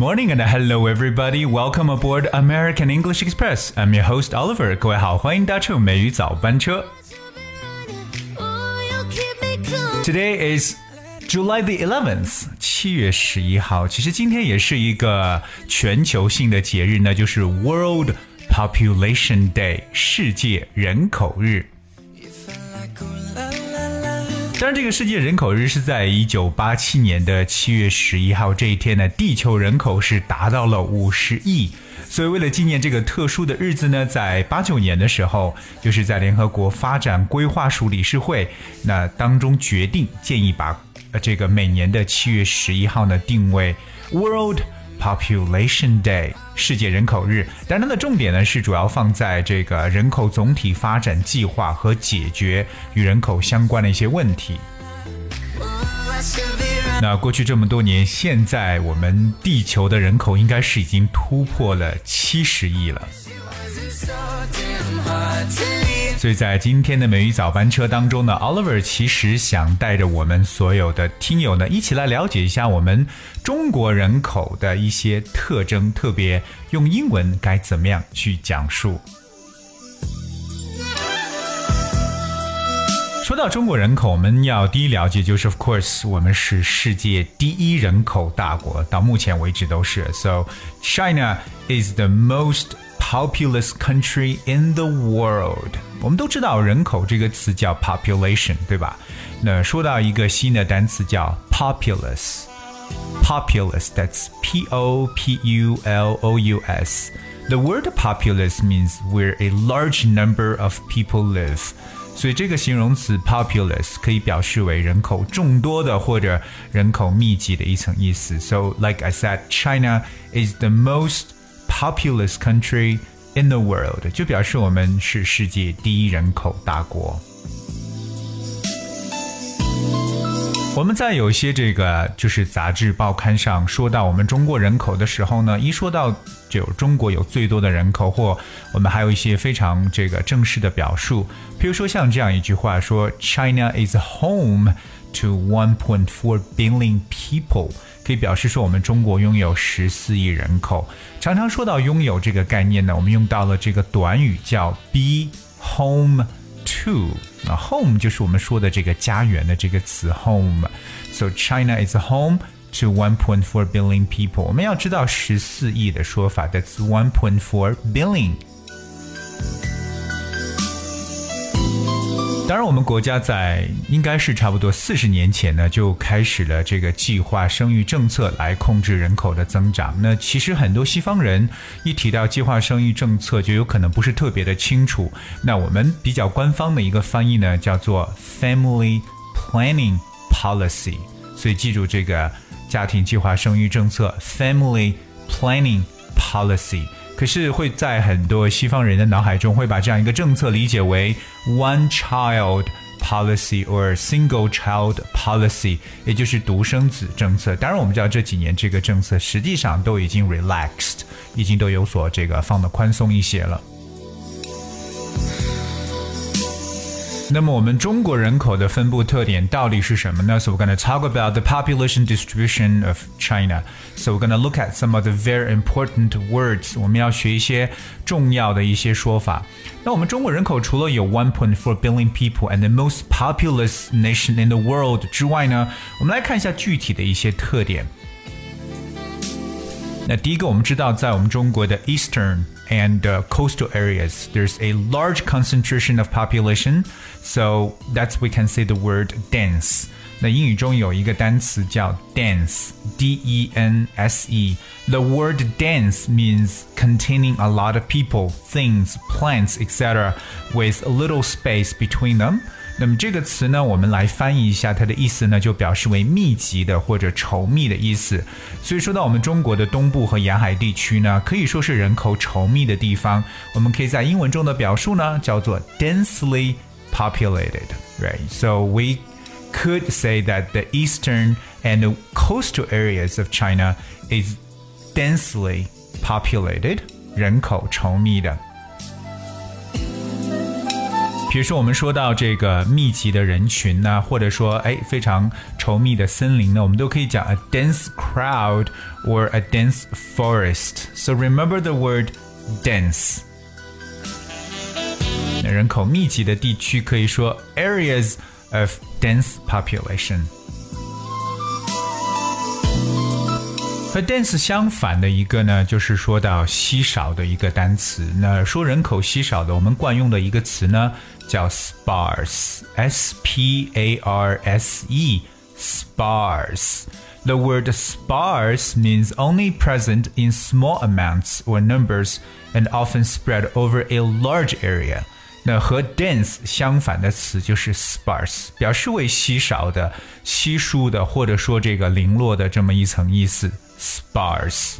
Good morning and hello everybody. Welcome aboard American English Express. I'm your host Oliver. 各位好，欢迎搭乘美语早班车。Today is July the 11th，七月十一号。其实今天也是一个全球性的节日，那就是 World Population Day，世界人口日。 当然，这个世界人口日是在一九八七年的七月十一号这一天呢，地球人口是达到了五十亿。所以，为了纪念这个特殊的日子呢，在八九年的时候，就是在联合国发展规划署理事会那当中决定，建议把呃这个每年的七月十一号呢定为 World。Population Day 世界人口日，但它的重点呢是主要放在这个人口总体发展计划和解决与人口相关的一些问题。那过去这么多年，现在我们地球的人口应该是已经突破了七十亿了。所以在今天的美语早班车当中呢，Oliver 其实想带着我们所有的听友呢，一起来了解一下我们中国人口的一些特征，特别用英文该怎么样去讲述。说到中国人口，我们要第一了解就是，of course，我们是世界第一人口大国，到目前为止都是。So China is the most populous country in the world。我们都知道人口这个词叫 population，对吧？那说到一个新的单词叫 populous。populous that's P O P U L O U S. The word populous means where a large number of people live. 所以这个形容词 populous 可以表示为人口众多的或者人口密集的一层意思。So like I said, China is the most populous country in the world，就表示我们是世界第一人口大国。我们在有些这个就是杂志报刊上说到我们中国人口的时候呢，一说到就中国有最多的人口，或我们还有一些非常这个正式的表述，比如说像这样一句话说：“China is home to 1.4 billion people。”可以表示说，我们中国拥有十四亿人口。常常说到拥有这个概念呢，我们用到了这个短语叫 be home to。啊，home 就是我们说的这个家园的这个词 home。So China is home to 1.4 billion people。我们要知道十四亿的说法，that's 1.4 billion。 当然，我们国家在应该是差不多四十年前呢，就开始了这个计划生育政策来控制人口的增长。那其实很多西方人一提到计划生育政策，就有可能不是特别的清楚。那我们比较官方的一个翻译呢，叫做 Family Planning Policy。所以记住这个家庭计划生育政策 Family Planning Policy。可是会在很多西方人的脑海中会把这样一个政策理解为 one child policy or single child policy，也就是独生子政策。当然，我们知道这几年这个政策实际上都已经 relaxed，已经都有所这个放的宽松一些了。那么我们中国人口的分布特点到底是什么呢？So we're going to talk about the population distribution of China. So we're going to look at some of the very important words. 我们要学一些重要的一些说法。那我们中国人口除了有1.4 billion people and the most populous nation in the world 之外呢，我们来看一下具体的一些特点。那第一个，我们知道在我们中国的 Eastern and uh, coastal areas, there's a large concentration of population. So that's we can say the word dense. 那英语中有一个单词叫 dense，d e n s e。The word dense means containing a lot of people, things, plants, etc., with a little space between them. 那么这个词呢，我们来翻译一下，它的意思呢，就表示为密集的或者稠密的意思。所以说到我们中国的东部和沿海地区呢，可以说是人口稠密的地方。我们可以在英文中的表述呢，叫做 densely populated, right? So we could say that the eastern and coastal areas of China is densely populated, 人口稠密的。比如说，我们说到这个密集的人群呢，或者说哎非常稠密的森林呢，我们都可以讲 a dense crowd or a dense forest. So remember the word dense. 人口密集的地区可以说 areas of dense population.和 dense 相反的一个呢，就是说到稀少的一个单词。那说人口稀少的，我们惯用的一个词呢，叫 sparse，s p a r s e，sparse。The word sparse means only present in small amounts or numbers and often spread over a large area. 那和 dense 相反的词就是 sparse，表示为稀少的、稀疏的，或者说这个零落的这么一层意思。sparse。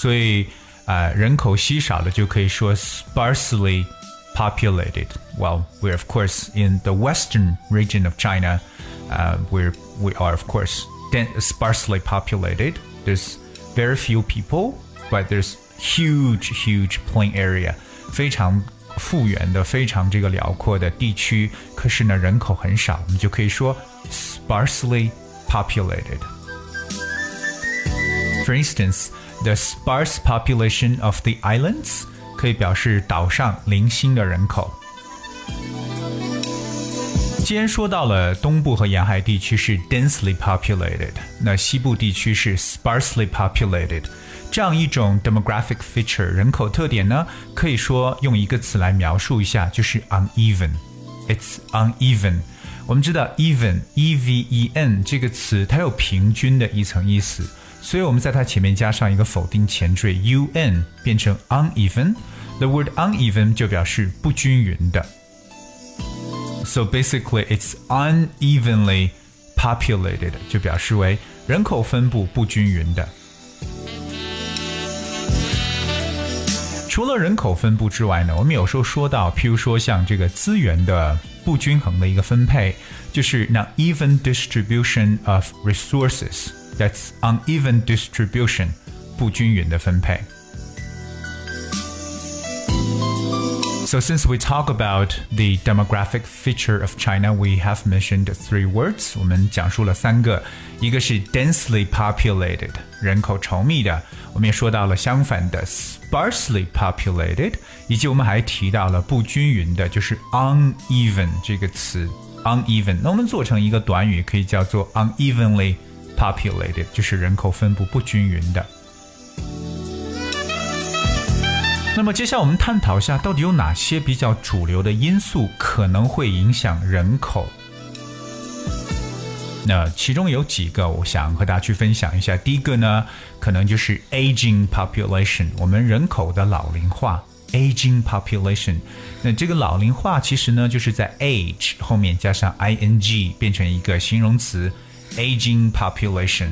所以啊、呃，人口稀少的就可以说 sparsely populated. Well, we're of course in the western region of China. Uh, we're we are of course sparsely populated. There's very few people, but there's huge, huge plain area. 非常复原的、非常这个辽阔的地区，可是呢人口很少，我们就可以说 sparsely populated. For instance, the sparse population of the islands 可以表示岛上零星的人口。既然说到了东部和沿海地区是 densely populated，那西部地区是 sparsely populated， 这样一种 demographic feature 人口特点呢，可以说用一个词来描述一下，就是 uneven。It's uneven。我们知道 even e v e n 这个词，它有平均的一层意思，所以我们在它前面加上一个否定前缀 u n，变成 uneven。The word uneven 就表示不均匀的。So basically, it's unevenly populated，就表示为人口分布不均匀的。 除了人口分布之外呢，我们有时候说到，譬如说像这个资源的不均衡的一个分配，就是那 even distribution of resources. That's uneven distribution，不均匀的分配。So since we talk about the demographic feature of China, we have mentioned three words. 我们讲述了三个，一个是 densely populated，人口稠密的。我们也说到了相反的 sparsely populated，以及我们还提到了不均匀的，就是 uneven 这个词 uneven。那我们做成一个短语，可以叫做 unevenly populated，就是人口分布不均匀的。 那么接下来我们探讨一下，到底有哪些比较主流的因素可能会影响人口？那其中有几个，我想和大家去分享一下。第一个呢，可能就是 aging population，我们人口的老龄化。aging population，那这个老龄化其实呢，就是在 age 后面加上 ing，变成一个形容词 aging population。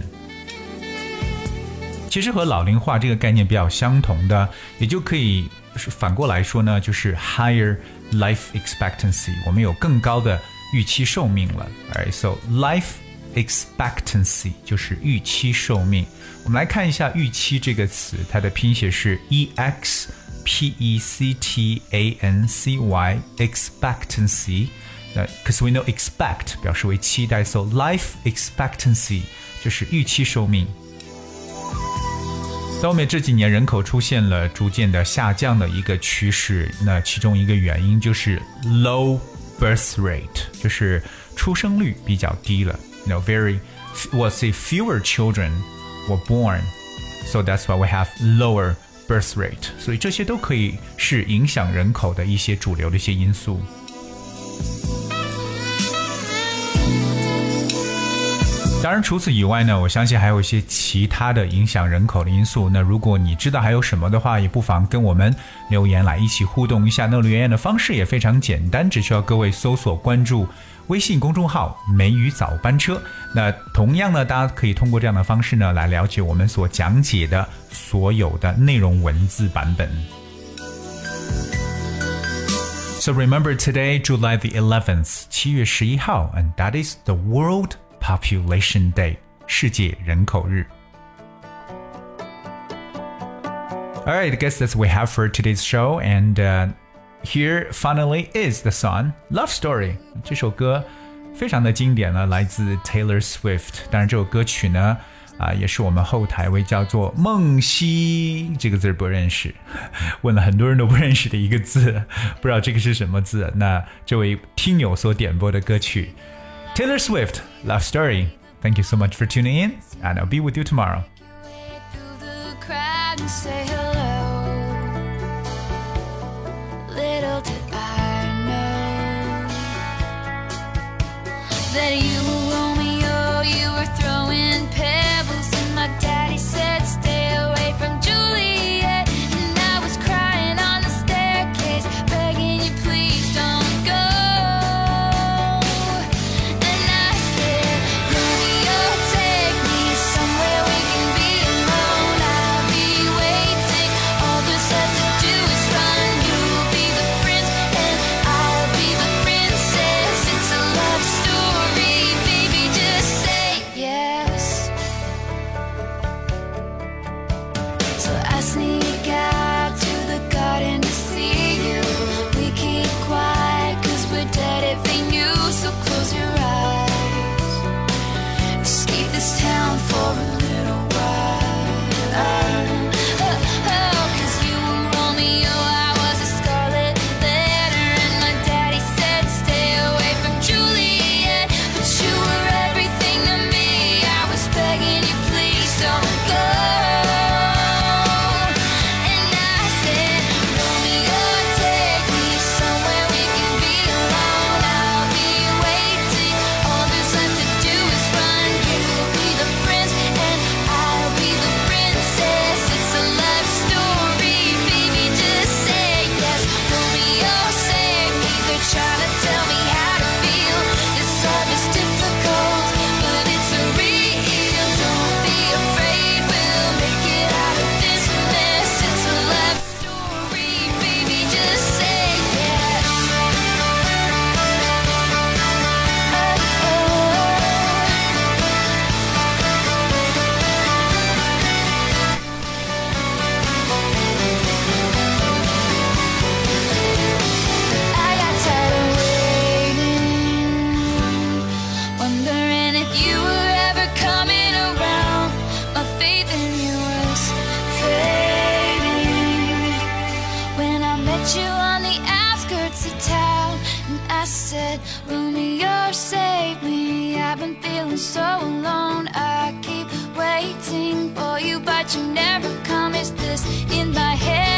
其实和老龄化这个概念比较相同的，也就可以反过来说呢，就是 higher life expectancy，我们有更高的预期寿命了。Alright，so life expectancy 就是预期寿命。我们来看一下预期这个词，它的拼写是 e x p e c t a n c y expectancy。那 cause we know expect 表示为期待，so life expectancy 就是预期寿命。 欧美这几年，人口出现了逐渐的下降的一个趋势。那其中一个原因就是 low birth rate，就是出生率比较低了。No, very, well, say fewer children were born, so that's why we have lower birth rate. 所以这些都可以是影响人口的一些主流的一些因素。当然，除此以外呢，我相信还有一些其他的影响人口的因素。那如果你知道还有什么的话，也不妨跟我们留言来一起互动一下。那留言的方式也非常简单，只需要各位搜索关注。微信公众号“美语早班车”，那同样呢，大家可以通过这样的方式呢，来了解我们所讲解的所有的内容文字版本。So remember today, July the 11th，七月十一号，and that is the World Population Day 世界人口日。All right, I guess that's what we have for today's show. And uh, Here finally is the song Love Story。这首歌非常的经典呢，来自 Taylor Swift。当然，这首歌曲呢，啊，也是我们后台位叫做梦溪这个字不认识，问了很多人都不认识的一个字，不知道这个是什么字。那这位听友所点播的歌曲 Taylor Swift Love Story. Thank you so much for tuning in, and I'll be with you tomorrow. So alone. I keep waiting for you, but you never come. Is this in my head?